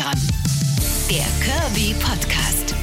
Extragramm. Der Kirby Podcast.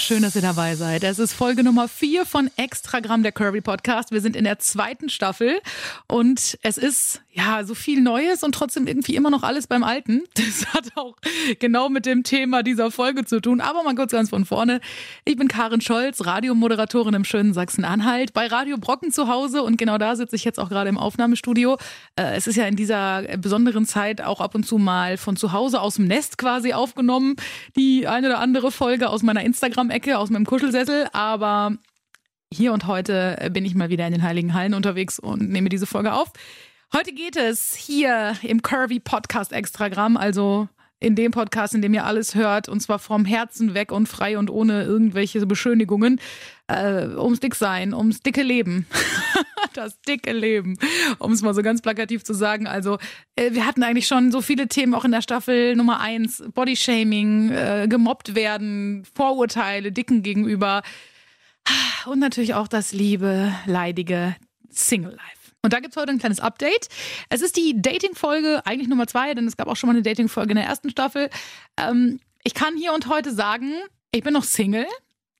Schön, dass ihr dabei seid. Es ist Folge Nummer 4 von Extragramm der Kirby Podcast. Wir sind in der zweiten Staffel und es ist ja so viel Neues und trotzdem irgendwie immer noch alles beim Alten. Das hat auch genau mit dem Thema dieser Folge zu tun. Aber mal kurz ganz von vorne. Ich bin Karin Scholz, Radiomoderatorin im schönen Sachsen-Anhalt, bei Radio Brocken zu Hause und genau da sitze ich jetzt auch gerade im Aufnahmestudio. Äh, es ist ja in dieser besonderen Zeit auch ab und zu mal von zu Hause aus dem Nest quasi aufgenommen. Die eine oder andere Folge aus meiner Instagram-Ecke, aus meinem Kuschelsessel, aber hier und heute bin ich mal wieder in den Heiligen Hallen unterwegs und nehme diese Folge auf. Heute geht es hier im Curvy Podcast Extragramm, also in dem Podcast, in dem ihr alles hört, und zwar vom Herzen weg und frei und ohne irgendwelche Beschönigungen, äh, ums Dicksein, ums dicke Leben. das dicke Leben, um es mal so ganz plakativ zu sagen. Also, äh, wir hatten eigentlich schon so viele Themen auch in der Staffel Nummer eins: Bodyshaming, äh, gemobbt werden, Vorurteile Dicken gegenüber und natürlich auch das liebe, leidige Single-Life. Und da gibt es heute ein kleines Update. Es ist die Dating-Folge, eigentlich Nummer zwei, denn es gab auch schon mal eine Dating-Folge in der ersten Staffel. Ähm, ich kann hier und heute sagen, ich bin noch Single.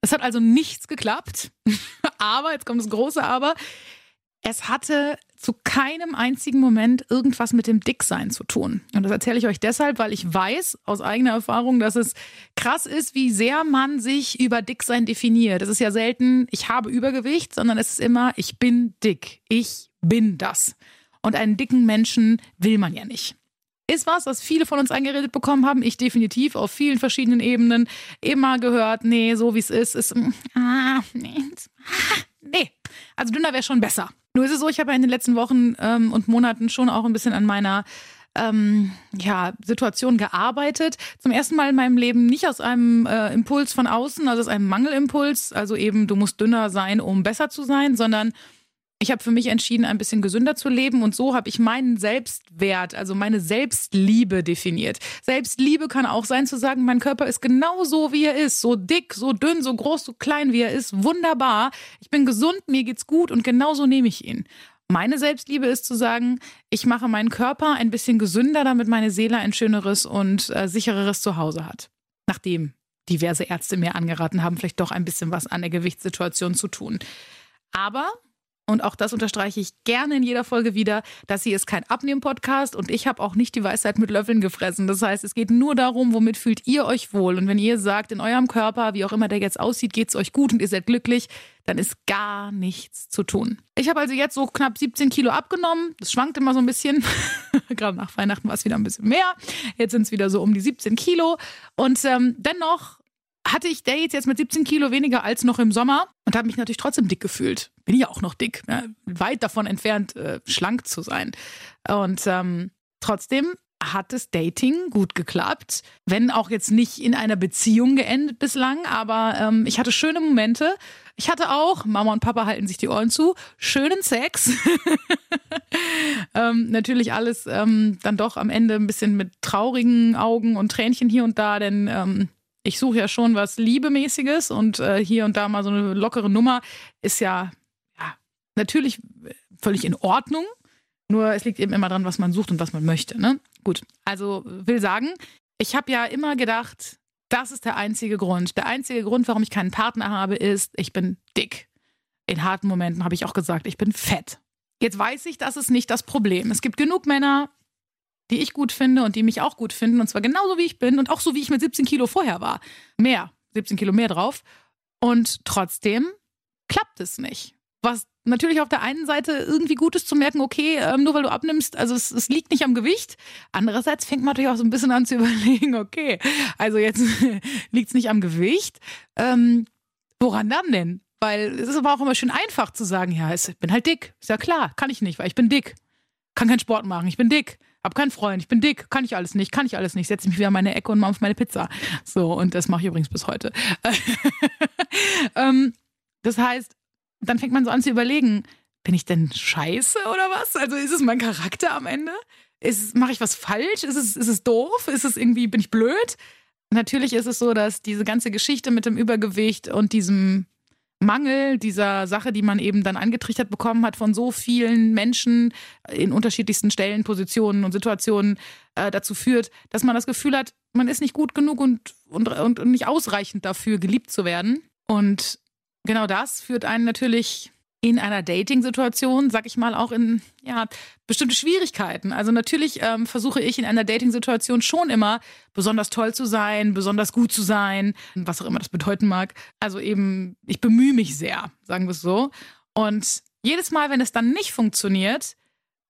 Es hat also nichts geklappt. aber, jetzt kommt das große Aber, es hatte zu keinem einzigen Moment irgendwas mit dem Dicksein zu tun. Und das erzähle ich euch deshalb, weil ich weiß aus eigener Erfahrung, dass es krass ist, wie sehr man sich über Dicksein definiert. Es ist ja selten, ich habe Übergewicht, sondern es ist immer, ich bin dick. Ich bin das. Und einen dicken Menschen will man ja nicht. Ist was, was viele von uns eingeredet bekommen haben. Ich definitiv auf vielen verschiedenen Ebenen immer gehört, nee, so wie es ist, ist, ah, nee, ah, nee. Also dünner wäre schon besser. Nur ist es so, ich habe ja in den letzten Wochen ähm, und Monaten schon auch ein bisschen an meiner ähm, ja, Situation gearbeitet. Zum ersten Mal in meinem Leben nicht aus einem äh, Impuls von außen, also aus einem Mangelimpuls, also eben du musst dünner sein, um besser zu sein, sondern ich habe für mich entschieden, ein bisschen gesünder zu leben und so habe ich meinen Selbstwert, also meine Selbstliebe definiert. Selbstliebe kann auch sein zu sagen, mein Körper ist genau so, wie er ist, so dick, so dünn, so groß, so klein, wie er ist, wunderbar. Ich bin gesund, mir geht's gut und genau so nehme ich ihn. Meine Selbstliebe ist zu sagen, ich mache meinen Körper ein bisschen gesünder, damit meine Seele ein schöneres und äh, sichereres Zuhause hat. Nachdem diverse Ärzte mir angeraten haben, vielleicht doch ein bisschen was an der Gewichtssituation zu tun. Aber und auch das unterstreiche ich gerne in jeder Folge wieder, dass hier ist kein Abnehmen-Podcast und ich habe auch nicht die Weisheit mit Löffeln gefressen. Das heißt, es geht nur darum, womit fühlt ihr euch wohl. Und wenn ihr sagt, in eurem Körper, wie auch immer der jetzt aussieht, geht es euch gut und ihr seid glücklich, dann ist gar nichts zu tun. Ich habe also jetzt so knapp 17 Kilo abgenommen. Das schwankt immer so ein bisschen. Gerade nach Weihnachten war es wieder ein bisschen mehr. Jetzt sind es wieder so um die 17 Kilo. Und ähm, dennoch hatte ich Dates jetzt mit 17 Kilo weniger als noch im Sommer und habe mich natürlich trotzdem dick gefühlt. Bin ja auch noch dick, ne? weit davon entfernt, äh, schlank zu sein. Und ähm, trotzdem hat das Dating gut geklappt, wenn auch jetzt nicht in einer Beziehung geendet bislang, aber ähm, ich hatte schöne Momente. Ich hatte auch, Mama und Papa halten sich die Ohren zu, schönen Sex. ähm, natürlich alles ähm, dann doch am Ende ein bisschen mit traurigen Augen und Tränchen hier und da, denn ähm, ich suche ja schon was Liebemäßiges und äh, hier und da mal so eine lockere Nummer ist ja, ja natürlich völlig in Ordnung. Nur es liegt eben immer dran, was man sucht und was man möchte. Ne? Gut, also will sagen, ich habe ja immer gedacht, das ist der einzige Grund. Der einzige Grund, warum ich keinen Partner habe, ist, ich bin dick. In harten Momenten habe ich auch gesagt, ich bin fett. Jetzt weiß ich, das ist nicht das Problem. Es gibt genug Männer, die ich gut finde und die mich auch gut finden. Und zwar genauso wie ich bin und auch so wie ich mit 17 Kilo vorher war. Mehr, 17 Kilo mehr drauf. Und trotzdem klappt es nicht. Was natürlich auf der einen Seite irgendwie gut ist zu merken, okay, ähm, nur weil du abnimmst, also es, es, liegt nicht am Gewicht. Andererseits fängt man natürlich auch so ein bisschen an zu überlegen, okay, also jetzt liegt es nicht am Gewicht. Ähm, woran dann denn? Weil es ist aber auch immer schön einfach zu sagen, ja, ich bin halt dick. Ist ja klar, kann ich nicht, weil ich bin dick. Kann keinen Sport machen, ich bin dick. Hab keinen Freund, ich bin dick, kann ich alles nicht, kann ich alles nicht. Setze mich wieder in meine Ecke und mache auf meine Pizza. So, und das mache ich übrigens bis heute. ähm, das heißt, dann fängt man so an zu überlegen, bin ich denn scheiße oder was? Also ist es mein Charakter am Ende? Mache ich was falsch? Ist es, ist es doof? Ist es irgendwie, bin ich blöd? Natürlich ist es so, dass diese ganze Geschichte mit dem Übergewicht und diesem Mangel dieser Sache, die man eben dann angetrichtert bekommen hat von so vielen Menschen in unterschiedlichsten Stellen, Positionen und Situationen äh, dazu führt, dass man das Gefühl hat, man ist nicht gut genug und, und, und nicht ausreichend dafür, geliebt zu werden. Und genau das führt einen natürlich in einer Dating-Situation, sag ich mal, auch in ja, bestimmte Schwierigkeiten. Also natürlich ähm, versuche ich in einer Dating-Situation schon immer besonders toll zu sein, besonders gut zu sein, was auch immer das bedeuten mag. Also eben, ich bemühe mich sehr, sagen wir es so. Und jedes Mal, wenn es dann nicht funktioniert,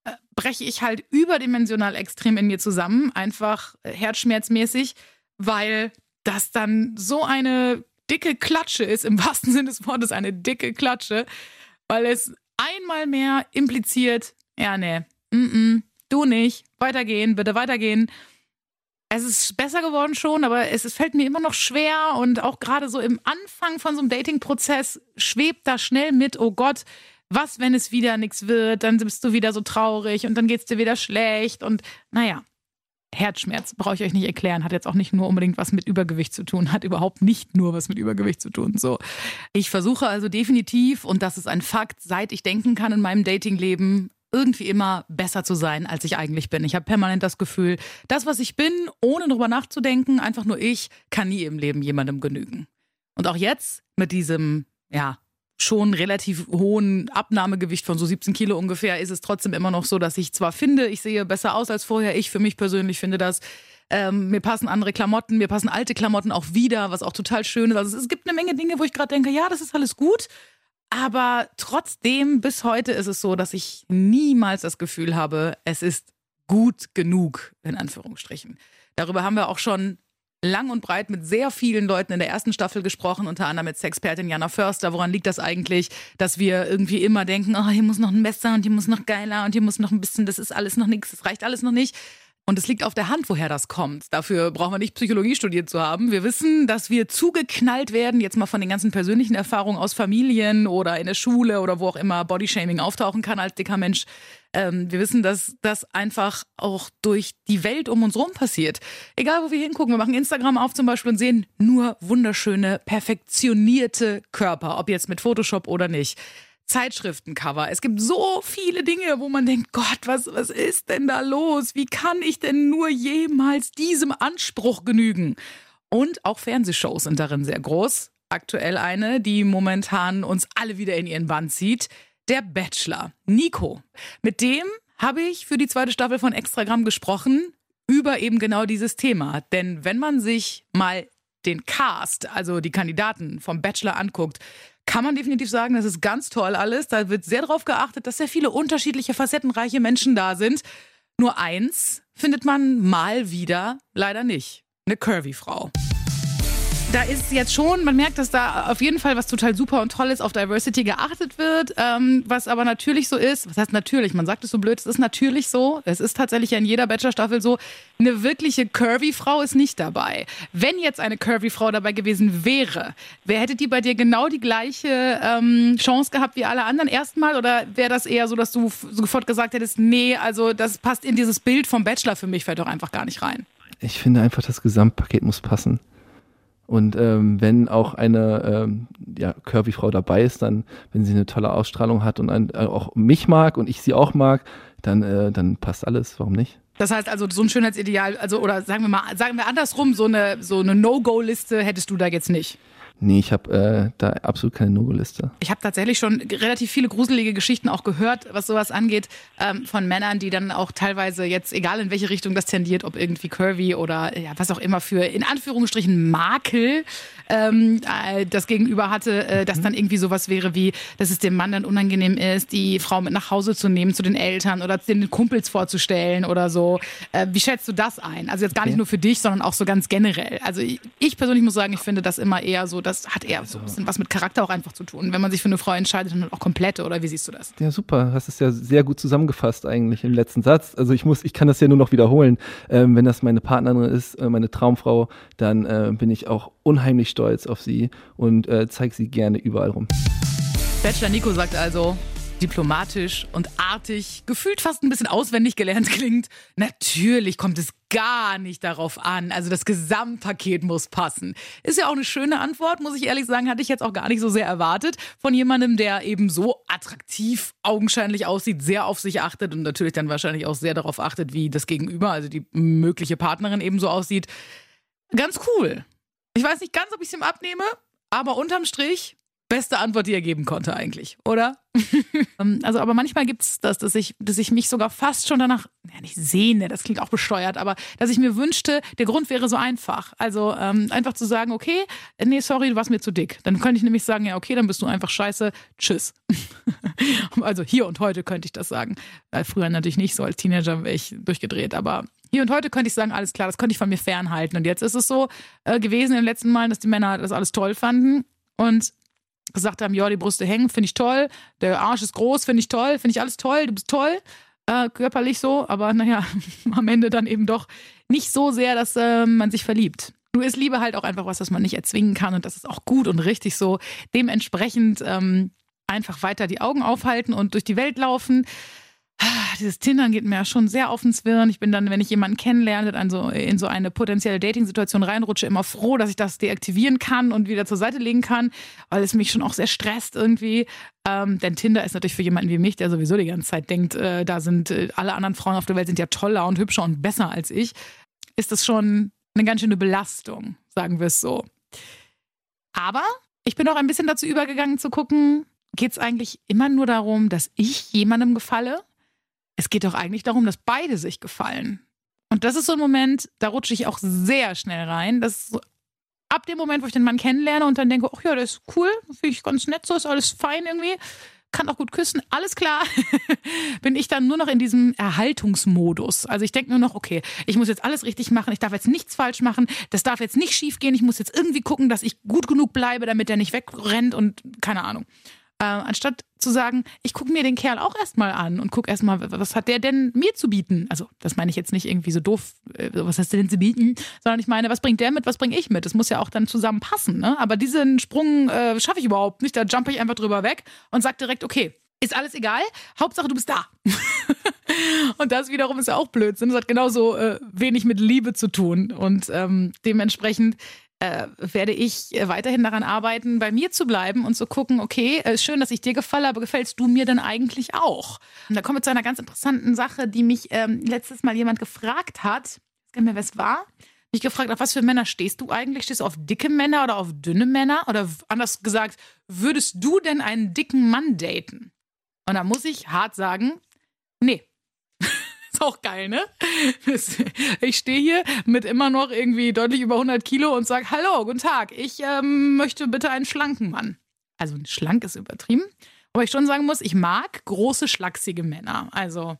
äh, breche ich halt überdimensional extrem in mir zusammen, einfach äh, herzschmerzmäßig, weil das dann so eine dicke Klatsche ist, im wahrsten Sinne des Wortes eine dicke Klatsche, weil es einmal mehr impliziert, ja, nee, mm -mm, du nicht, weitergehen, bitte weitergehen. Es ist besser geworden schon, aber es, fällt mir immer noch schwer und auch gerade so im Anfang von so einem Dating-Prozess schwebt da schnell mit, oh Gott, was, wenn es wieder nichts wird, dann bist du wieder so traurig und dann geht es dir wieder schlecht und naja, Herzschmerz, brauche ich euch nicht erklären, hat jetzt auch nicht nur unbedingt was mit Übergewicht zu tun, hat überhaupt nicht nur was mit Übergewicht zu tun. So, ich versuche also definitiv, und das ist ein Fakt, seit ich denken kann in meinem Datingleben, irgendwie immer besser zu sein, als ich eigentlich bin. Ich habe permanent das Gefühl, das, was ich bin, ohne darüber nachzudenken, einfach nur ich, kann nie im Leben jemandem genügen. Und auch jetzt mit diesem, ja, schon relativ hohen Abnahmegewicht von so 17 Kilo ungefähr, ist es trotzdem immer noch so, dass ich zwar finde, ich sehe besser aus als vorher. Ich für mich persönlich finde das. Ähm, mir passen andere Klamotten, mir passen alte Klamotten auch wieder, was auch total schön ist. Also es gibt eine Menge Dinge, wo ich gerade denke, ja, das ist alles gut. Aber trotzdem, bis heute ist es so, dass ich niemals das Gefühl habe, es ist gut genug, in Anführungsstrichen. Darüber haben wir auch schon lang und breit mit sehr vielen Leuten in der ersten Staffel gesprochen, unter anderem mit Sexpertin Jana Förster. Woran liegt das eigentlich, dass wir irgendwie immer denken, oh, hier muss noch ein Messer und hier muss noch geiler und hier muss noch ein bisschen, das ist alles noch nichts, das reicht alles noch nicht. Und es liegt auf der Hand, woher das kommt. Dafür brauchen wir nicht Psychologie studiert zu haben. Wir wissen, dass wir zugeknallt werden, jetzt mal von den ganzen persönlichen Erfahrungen aus Familien oder in der Schule oder wo auch immer Bodyshaming auftauchen kann als dicker Mensch. Ähm, wir wissen, dass das einfach auch durch die Welt um uns herum passiert. Egal, wo wir hingucken, wir machen Instagram auf zum Beispiel und sehen nur wunderschöne, perfektionierte Körper, ob jetzt mit Photoshop oder nicht. Zeitschriftencover. Es gibt so viele Dinge, wo man denkt, Gott, was, was ist denn da los? Wie kann ich denn nur jemals diesem Anspruch genügen? Und auch Fernsehshows sind darin sehr groß. Aktuell eine, die momentan uns alle wieder in ihren Bann zieht. Der Bachelor. Nico. Mit dem habe ich für die zweite Staffel von Extragramm gesprochen über eben genau dieses Thema. Denn wenn man sich mal den Cast, also die Kandidaten vom Bachelor anguckt, kann man definitiv sagen, das ist ganz toll alles. Da wird sehr darauf geachtet, dass sehr viele unterschiedliche, facettenreiche Menschen da sind. Nur eins findet man mal wieder leider nicht. Eine Curvy-Frau da ist jetzt schon, man merkt, dass da auf jeden Fall was total super und toll ist, auf Diversity geachtet wird, ähm, was aber natürlich so ist, was heißt natürlich, man sagt es so blöd, es ist natürlich so, es ist tatsächlich ja in jeder Bachelor-Staffel so, eine wirkliche Curvy-Frau ist nicht dabei. Wenn jetzt eine Curvy-Frau dabei gewesen wäre, wer hätte die bei dir genau die gleiche ähm, Chance gehabt wie alle anderen erstmal oder wäre das eher so, dass du sofort gesagt hättest, nee, also das passt in dieses Bild vom Bachelor für mich, fällt doch einfach gar nicht rein. Ich finde einfach, das Gesamtpaket muss passen. Und ähm, wenn auch eine ähm, ja, Curvy-Frau dabei ist, dann, wenn sie eine tolle Ausstrahlung hat und ein, äh, auch mich mag und ich sie auch mag, dann, äh, dann passt alles. Warum nicht? Das heißt also, so ein Schönheitsideal, also oder sagen wir mal, sagen wir andersrum, so eine, so eine No-Go-Liste hättest du da jetzt nicht. Nee, ich habe äh, da absolut keine No-Liste. Ich habe tatsächlich schon relativ viele gruselige Geschichten auch gehört, was sowas angeht, ähm, von Männern, die dann auch teilweise jetzt, egal in welche Richtung das tendiert, ob irgendwie curvy oder ja, was auch immer für in Anführungsstrichen Makel ähm, äh, das Gegenüber hatte, äh, dass mhm. dann irgendwie sowas wäre wie, dass es dem Mann dann unangenehm ist, die Frau mit nach Hause zu nehmen zu den Eltern oder den Kumpels vorzustellen oder so. Äh, wie schätzt du das ein? Also jetzt gar nicht nur für dich, sondern auch so ganz generell. Also ich, ich persönlich muss sagen, ich finde das immer eher so, das hat eher so ein bisschen was mit Charakter auch einfach zu tun. Wenn man sich für eine Frau entscheidet, dann auch komplette, oder wie siehst du das? Ja, super. Hast es ja sehr gut zusammengefasst eigentlich im letzten Satz. Also ich muss, ich kann das ja nur noch wiederholen. Ähm, wenn das meine Partnerin ist, äh, meine Traumfrau, dann äh, bin ich auch unheimlich stolz auf sie und äh, zeige sie gerne überall rum. Bachelor Nico sagt also, diplomatisch und artig, gefühlt fast ein bisschen auswendig gelernt klingt. Natürlich kommt es gar nicht darauf an. Also das Gesamtpaket muss passen. Ist ja auch eine schöne Antwort, muss ich ehrlich sagen, hatte ich jetzt auch gar nicht so sehr erwartet von jemandem, der eben so attraktiv augenscheinlich aussieht, sehr auf sich achtet und natürlich dann wahrscheinlich auch sehr darauf achtet, wie das Gegenüber, also die mögliche Partnerin eben so aussieht. Ganz cool. Ich weiß nicht ganz, ob ich es ihm abnehme, aber unterm Strich beste Antwort, die er geben konnte eigentlich, oder? Ähm, also, aber manchmal gibt es das, dass ich, dass ich mich sogar fast schon danach, ja nicht sehne, das klingt auch besteuert, aber dass ich mir wünschte, der Grund wäre so einfach. Also ähm, einfach zu sagen, okay, nee, sorry, du warst mir zu dick. Dann könnte ich nämlich sagen, ja, okay, dann bist du einfach scheiße, tschüss. also hier und heute könnte ich das sagen. Weil früher natürlich nicht, so als Teenager wäre ich durchgedreht, aber hier und heute könnte ich sagen, alles klar, das könnte ich von mir fernhalten. Und jetzt ist es so äh, gewesen in den letzten Malen, dass die Männer das alles toll fanden. Und gesagt haben, ja, die Brüste hängen, finde ich toll, der Arsch ist groß, finde ich toll, finde ich alles toll, du bist toll, äh, körperlich so, aber naja, am Ende dann eben doch nicht so sehr, dass äh, man sich verliebt. Nur ist Liebe halt auch einfach was, was man nicht erzwingen kann und das ist auch gut und richtig so. Dementsprechend ähm, einfach weiter die Augen aufhalten und durch die Welt laufen dieses Tindern geht mir ja schon sehr auf den Zwirn. Ich bin dann, wenn ich jemanden kennenlerne, dann so in so eine potenzielle Dating-Situation reinrutsche, immer froh, dass ich das deaktivieren kann und wieder zur Seite legen kann, weil es mich schon auch sehr stresst irgendwie. Ähm, denn Tinder ist natürlich für jemanden wie mich, der sowieso die ganze Zeit denkt, äh, da sind äh, alle anderen Frauen auf der Welt sind ja toller und hübscher und besser als ich, ist das schon eine ganz schöne Belastung, sagen wir es so. Aber ich bin auch ein bisschen dazu übergegangen zu gucken, geht es eigentlich immer nur darum, dass ich jemandem gefalle? Es geht doch eigentlich darum, dass beide sich gefallen. Und das ist so ein Moment, da rutsche ich auch sehr schnell rein. Das so ab dem Moment, wo ich den Mann kennenlerne und dann denke, ach ja, der ist cool, finde ich ganz nett, so ist alles fein irgendwie, kann auch gut küssen, alles klar, bin ich dann nur noch in diesem Erhaltungsmodus. Also ich denke nur noch, okay, ich muss jetzt alles richtig machen, ich darf jetzt nichts falsch machen, das darf jetzt nicht schief gehen, ich muss jetzt irgendwie gucken, dass ich gut genug bleibe, damit der nicht wegrennt und keine Ahnung. Äh, anstatt zu sagen, ich gucke mir den Kerl auch erstmal an und gucke erstmal, was hat der denn mir zu bieten? Also, das meine ich jetzt nicht irgendwie so doof, äh, was hast du denn zu bieten, sondern ich meine, was bringt der mit, was bringe ich mit? Das muss ja auch dann zusammen passen. Ne? Aber diesen Sprung äh, schaffe ich überhaupt nicht. Da jumpe ich einfach drüber weg und sage direkt, okay, ist alles egal, Hauptsache du bist da. und das wiederum ist ja auch Blödsinn. Das hat genauso äh, wenig mit Liebe zu tun. Und ähm, dementsprechend äh, werde ich äh, weiterhin daran arbeiten, bei mir zu bleiben und zu gucken, okay, äh, schön, dass ich dir gefalle, aber gefällst du mir denn eigentlich auch? Und da kommen wir zu einer ganz interessanten Sache, die mich ähm, letztes Mal jemand gefragt hat. Ich mehr, wer es war. Mich gefragt, auf was für Männer stehst du eigentlich? Stehst du auf dicke Männer oder auf dünne Männer? Oder anders gesagt, würdest du denn einen dicken Mann daten? Und da muss ich hart sagen, nee auch geil, ne? Ich stehe hier mit immer noch irgendwie deutlich über 100 Kilo und sage, hallo, guten Tag, ich ähm, möchte bitte einen schlanken Mann. Also schlank ist übertrieben. Aber ich schon sagen muss, ich mag große, schlachsige Männer. Also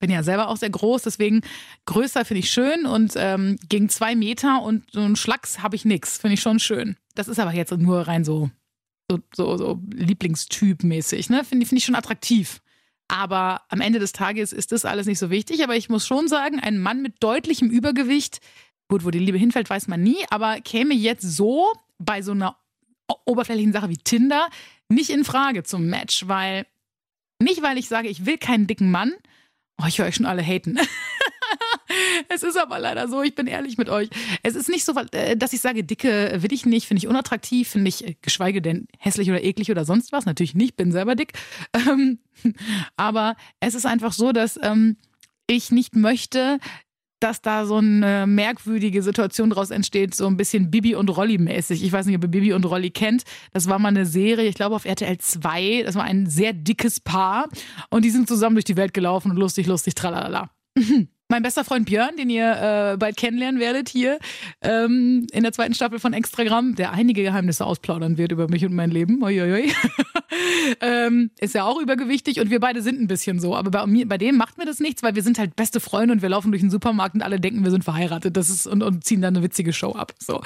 bin ja selber auch sehr groß, deswegen größer finde ich schön und ähm, gegen zwei Meter und so einen Schlacks habe ich nichts. Finde ich schon schön. Das ist aber jetzt nur rein so, so, so, so Lieblingstyp-mäßig, ne? Finde find ich schon attraktiv. Aber am Ende des Tages ist das alles nicht so wichtig. Aber ich muss schon sagen, ein Mann mit deutlichem Übergewicht, gut, wo die Liebe hinfällt, weiß man nie, aber käme jetzt so bei so einer oberflächlichen Sache wie Tinder nicht in Frage zum Match, weil nicht, weil ich sage, ich will keinen dicken Mann. Oh, ich höre euch schon alle haten. es ist aber leider so, ich bin ehrlich mit euch. Es ist nicht so, äh, dass ich sage, dicke will ich nicht, finde ich unattraktiv, finde ich, äh, geschweige denn hässlich oder eklig oder sonst was. Natürlich nicht, bin selber dick. Ähm, aber es ist einfach so, dass ähm, ich nicht möchte, dass da so eine merkwürdige Situation draus entsteht, so ein bisschen Bibi und Rolli mäßig. Ich weiß nicht, ob ihr Bibi und Rolli kennt. Das war mal eine Serie, ich glaube auf RTL 2. Das war ein sehr dickes Paar und die sind zusammen durch die Welt gelaufen und lustig, lustig, tralala. Mein bester Freund Björn, den ihr äh, bald kennenlernen werdet hier ähm, in der zweiten Staffel von Extragramm, der einige Geheimnisse ausplaudern wird über mich und mein Leben, ähm, ist ja auch übergewichtig und wir beide sind ein bisschen so. Aber bei, mir, bei dem macht mir das nichts, weil wir sind halt beste Freunde und wir laufen durch den Supermarkt und alle denken, wir sind verheiratet. Das ist und, und ziehen dann eine witzige Show ab. So.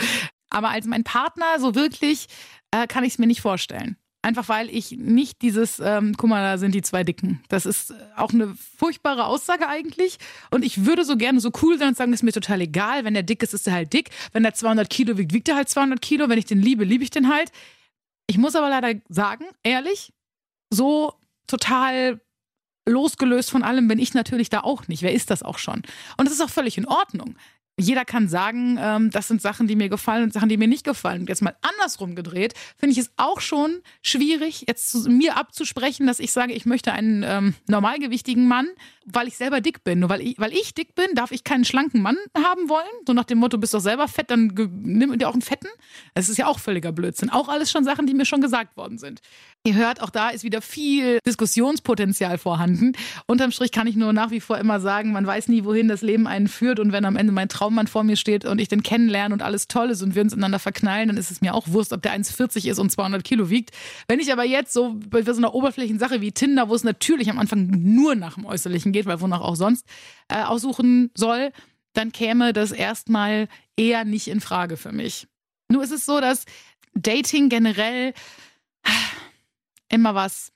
Aber als mein Partner so wirklich äh, kann ich es mir nicht vorstellen. Einfach weil ich nicht dieses, ähm, guck mal, da sind die zwei Dicken. Das ist auch eine furchtbare Aussage eigentlich. Und ich würde so gerne so cool sein und sagen, ist mir total egal. Wenn der dick ist, ist er halt dick. Wenn der 200 Kilo wiegt, wiegt er halt 200 Kilo. Wenn ich den liebe, liebe ich den halt. Ich muss aber leider sagen, ehrlich, so total losgelöst von allem bin ich natürlich da auch nicht. Wer ist das auch schon? Und das ist auch völlig in Ordnung jeder kann sagen, ähm, das sind Sachen, die mir gefallen und Sachen, die mir nicht gefallen. Und jetzt mal andersrum gedreht, finde ich es auch schon schwierig, jetzt zu, mir abzusprechen, dass ich sage, ich möchte einen ähm, normalgewichtigen Mann, weil ich selber dick bin. Nur weil ich, weil ich dick bin, darf ich keinen schlanken Mann haben wollen. So nach dem Motto, bist doch selber fett, dann nimm dir auch einen fetten. Das ist ja auch völliger Blödsinn. Auch alles schon Sachen, die mir schon gesagt worden sind. Ihr hört, auch da ist wieder viel Diskussionspotenzial vorhanden. Unterm Strich kann ich nur nach wie vor immer sagen, man weiß nie, wohin das Leben einen führt. Und wenn am Ende mein Traummann vor mir steht und ich den kennenlerne und alles toll ist und wir uns ineinander verknallen, dann ist es mir auch Wurst, ob der 1,40 ist und 200 Kilo wiegt. Wenn ich aber jetzt so bei so einer oberflächlichen Sache wie Tinder, wo es natürlich am Anfang nur nach dem Äußerlichen geht, weil wonach auch sonst, äh, aussuchen soll, dann käme das erstmal eher nicht in Frage für mich. Nur ist es so, dass Dating generell immer was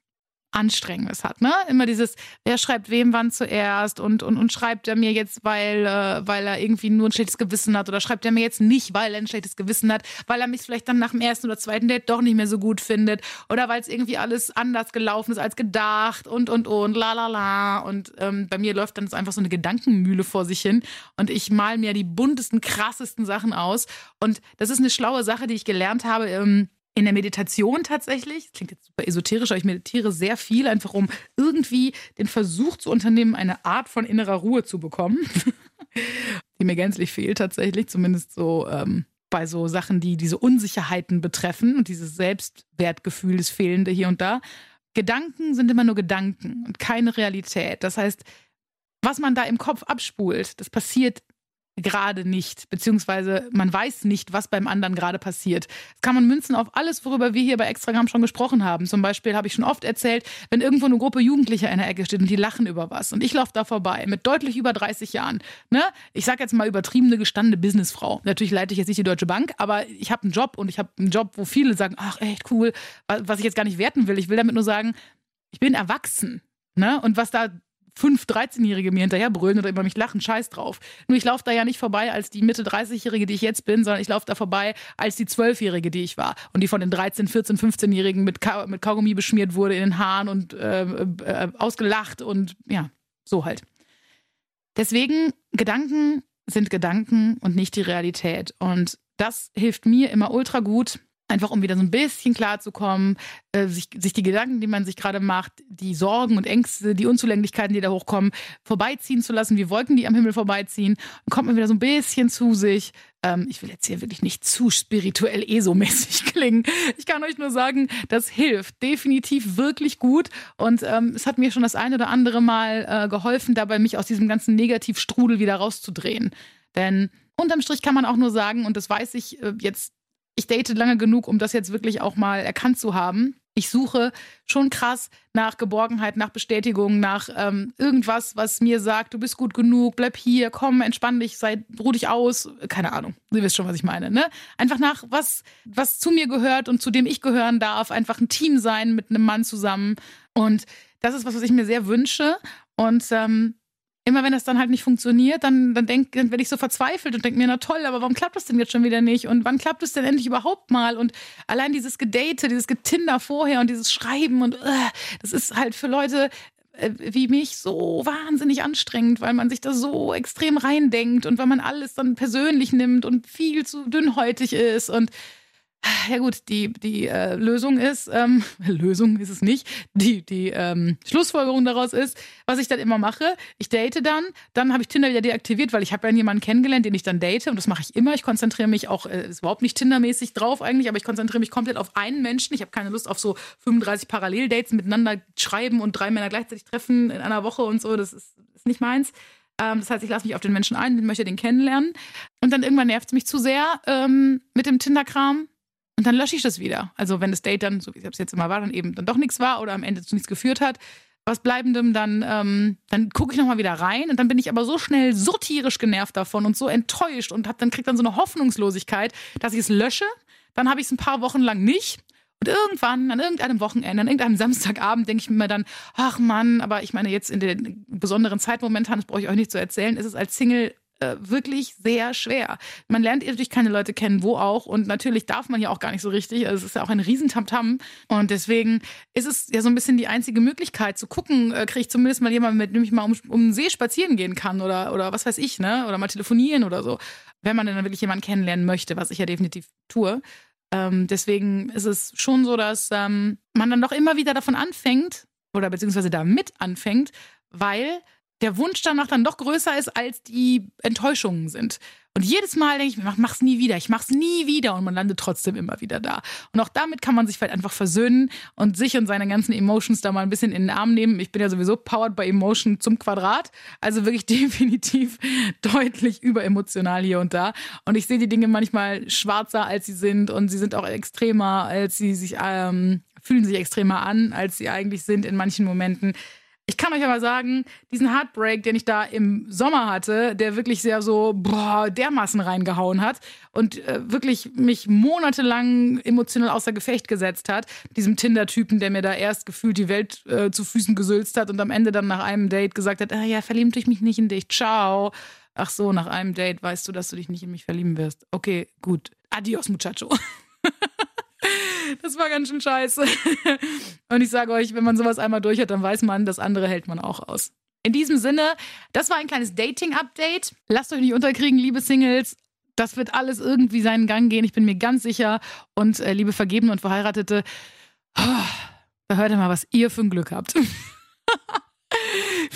Anstrengendes hat, ne? Immer dieses, wer schreibt wem wann zuerst und, und, und schreibt er mir jetzt, weil, äh, weil er irgendwie nur ein schlechtes Gewissen hat oder schreibt er mir jetzt nicht, weil er ein schlechtes Gewissen hat, weil er mich vielleicht dann nach dem ersten oder zweiten Date doch nicht mehr so gut findet oder weil es irgendwie alles anders gelaufen ist als gedacht und, und, und, la, la, la. Und ähm, bei mir läuft dann einfach so eine Gedankenmühle vor sich hin und ich mal mir die buntesten, krassesten Sachen aus und das ist eine schlaue Sache, die ich gelernt habe, ähm, in der Meditation tatsächlich, das klingt jetzt super esoterisch, aber ich meditiere sehr viel, einfach um irgendwie den Versuch zu unternehmen, eine Art von innerer Ruhe zu bekommen, die mir gänzlich fehlt tatsächlich, zumindest so ähm, bei so Sachen, die diese Unsicherheiten betreffen und dieses Selbstwertgefühl, das Fehlende hier und da. Gedanken sind immer nur Gedanken und keine Realität. Das heißt, was man da im Kopf abspult, das passiert gerade nicht, beziehungsweise man weiß nicht, was beim anderen gerade passiert. Das kann man münzen auf alles, worüber wir hier bei Extragramm schon gesprochen haben. Zum Beispiel habe ich schon oft erzählt, wenn irgendwo eine Gruppe Jugendlicher in der Ecke steht und die lachen über was und ich laufe da vorbei mit deutlich über 30 Jahren. Ne? Ich sage jetzt mal übertriebene, gestandene Businessfrau. Natürlich leite ich jetzt nicht die Deutsche Bank, aber ich habe einen Job und ich habe einen Job, wo viele sagen, ach echt cool, was ich jetzt gar nicht werten will. Ich will damit nur sagen, ich bin erwachsen. Ne? Und was da fünf 13-Jährige mir hinterher brüllen oder über mich lachen, scheiß drauf. Nur ich laufe da ja nicht vorbei als die Mitte 30-Jährige, die ich jetzt bin, sondern ich laufe da vorbei als die 12-Jährige, die ich war. Und die von den 13, 14, 15-Jährigen mit, Ka mit Kaugummi beschmiert wurde in den Haaren und äh, äh, ausgelacht und ja, so halt. Deswegen, Gedanken sind Gedanken und nicht die Realität. Und das hilft mir immer ultra gut, Einfach um wieder so ein bisschen klarzukommen, äh, sich, sich die Gedanken, die man sich gerade macht, die Sorgen und Ängste, die Unzulänglichkeiten, die da hochkommen, vorbeiziehen zu lassen, wie Wolken, die am Himmel vorbeiziehen. Dann kommt man wieder so ein bisschen zu sich. Ähm, ich will jetzt hier wirklich nicht zu spirituell ESO-mäßig klingen. Ich kann euch nur sagen, das hilft definitiv wirklich gut. Und ähm, es hat mir schon das eine oder andere Mal äh, geholfen, dabei mich aus diesem ganzen Negativstrudel wieder rauszudrehen. Denn unterm Strich kann man auch nur sagen, und das weiß ich äh, jetzt ich date lange genug, um das jetzt wirklich auch mal erkannt zu haben. Ich suche schon krass nach Geborgenheit, nach Bestätigung, nach ähm, irgendwas, was mir sagt, du bist gut genug, bleib hier, komm, entspann dich, sei, ruh dich aus. Keine Ahnung. Sie wisst schon, was ich meine, ne? Einfach nach was, was zu mir gehört und zu dem ich gehören darf. Einfach ein Team sein mit einem Mann zusammen. Und das ist was, was ich mir sehr wünsche. Und ähm, immer wenn das dann halt nicht funktioniert, dann, dann, denk, dann werde ich so verzweifelt und denke mir, na toll, aber warum klappt das denn jetzt schon wieder nicht? Und wann klappt es denn endlich überhaupt mal? Und allein dieses Gedate, dieses Getinder vorher und dieses Schreiben und uh, das ist halt für Leute äh, wie mich so wahnsinnig anstrengend, weil man sich da so extrem reindenkt und weil man alles dann persönlich nimmt und viel zu dünnhäutig ist und ja gut, die, die äh, Lösung ist, ähm, Lösung ist es nicht, die, die ähm, Schlussfolgerung daraus ist, was ich dann immer mache, ich date dann, dann habe ich Tinder wieder deaktiviert, weil ich habe ja jemanden kennengelernt, den ich dann date und das mache ich immer. Ich konzentriere mich auch, äh, ist überhaupt nicht Tindermäßig drauf eigentlich, aber ich konzentriere mich komplett auf einen Menschen. Ich habe keine Lust auf so 35 Paralleldates miteinander schreiben und drei Männer gleichzeitig treffen in einer Woche und so, das ist, ist nicht meins. Ähm, das heißt, ich lasse mich auf den Menschen ein, möchte den kennenlernen. Und dann irgendwann nervt es mich zu sehr ähm, mit dem Tinder-Kram und dann lösche ich das wieder. Also wenn das Date dann, so wie es jetzt immer war, dann eben dann doch nichts war oder am Ende zu nichts geführt hat, was Bleibendem, dann, ähm, dann gucke ich nochmal wieder rein und dann bin ich aber so schnell so tierisch genervt davon und so enttäuscht und hab, dann kriegt dann so eine Hoffnungslosigkeit, dass ich es lösche. Dann habe ich es ein paar Wochen lang nicht. Und irgendwann, an irgendeinem Wochenende, an irgendeinem Samstagabend, denke ich mir dann, ach Mann, aber ich meine, jetzt in der besonderen Zeit momentan, das brauche ich euch nicht zu erzählen, ist es als Single äh, wirklich sehr schwer. Man lernt natürlich keine Leute kennen, wo auch. Und natürlich darf man ja auch gar nicht so richtig. Also es ist ja auch ein Riesentamtam. Und deswegen ist es ja so ein bisschen die einzige Möglichkeit zu gucken, äh, kriege ich zumindest mal jemanden, mit dem ich mal um, um den See spazieren gehen kann oder, oder was weiß ich, ne? Oder mal telefonieren oder so. Wenn man dann wirklich jemanden kennenlernen möchte, was ich ja definitiv tue. Ähm, deswegen ist es schon so, dass ähm, man dann doch immer wieder davon anfängt oder beziehungsweise damit anfängt, weil der Wunsch danach dann doch größer ist, als die Enttäuschungen sind. Und jedes Mal denke ich mir, mach, mach's nie wieder, ich mach's nie wieder und man landet trotzdem immer wieder da. Und auch damit kann man sich vielleicht einfach versöhnen und sich und seine ganzen Emotions da mal ein bisschen in den Arm nehmen. Ich bin ja sowieso powered by Emotion zum Quadrat, also wirklich definitiv deutlich überemotional hier und da. Und ich sehe die Dinge manchmal schwarzer, als sie sind und sie sind auch extremer, als sie sich ähm, fühlen sich extremer an, als sie eigentlich sind in manchen Momenten. Ich kann euch aber sagen, diesen Heartbreak, den ich da im Sommer hatte, der wirklich sehr so boah, dermaßen reingehauen hat und äh, wirklich mich monatelang emotional außer Gefecht gesetzt hat, diesem Tinder-Typen, der mir da erst gefühlt die Welt äh, zu Füßen gesülzt hat und am Ende dann nach einem Date gesagt hat, ah, ja, verlieb dich mich nicht in dich, ciao. Ach so, nach einem Date weißt du, dass du dich nicht in mich verlieben wirst. Okay, gut. Adios, Muchacho. Das war ganz schön scheiße. Und ich sage euch, wenn man sowas einmal durch hat, dann weiß man, das andere hält man auch aus. In diesem Sinne, das war ein kleines Dating-Update. Lasst euch nicht unterkriegen, liebe Singles. Das wird alles irgendwie seinen Gang gehen, ich bin mir ganz sicher. Und äh, liebe Vergebene und Verheiratete, oh, hört ihr mal, was ihr für ein Glück habt.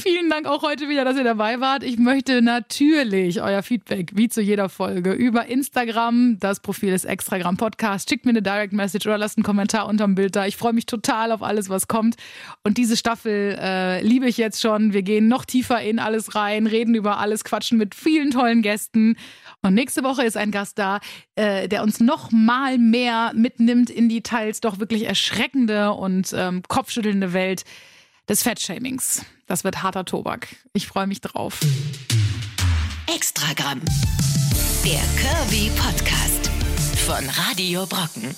Vielen Dank auch heute wieder, dass ihr dabei wart. Ich möchte natürlich euer Feedback, wie zu jeder Folge, über Instagram. Das Profil ist Extragramm Podcast. Schickt mir eine Direct Message oder lasst einen Kommentar unterm Bild da. Ich freue mich total auf alles, was kommt. Und diese Staffel äh, liebe ich jetzt schon. Wir gehen noch tiefer in alles rein, reden über alles, quatschen mit vielen tollen Gästen. Und nächste Woche ist ein Gast da, äh, der uns noch mal mehr mitnimmt in die teils doch wirklich erschreckende und ähm, kopfschüttelnde Welt des Fettshamings. Das wird harter Tobak. Ich freue mich drauf. Extragramm. Der Kirby Podcast von Radio Brocken.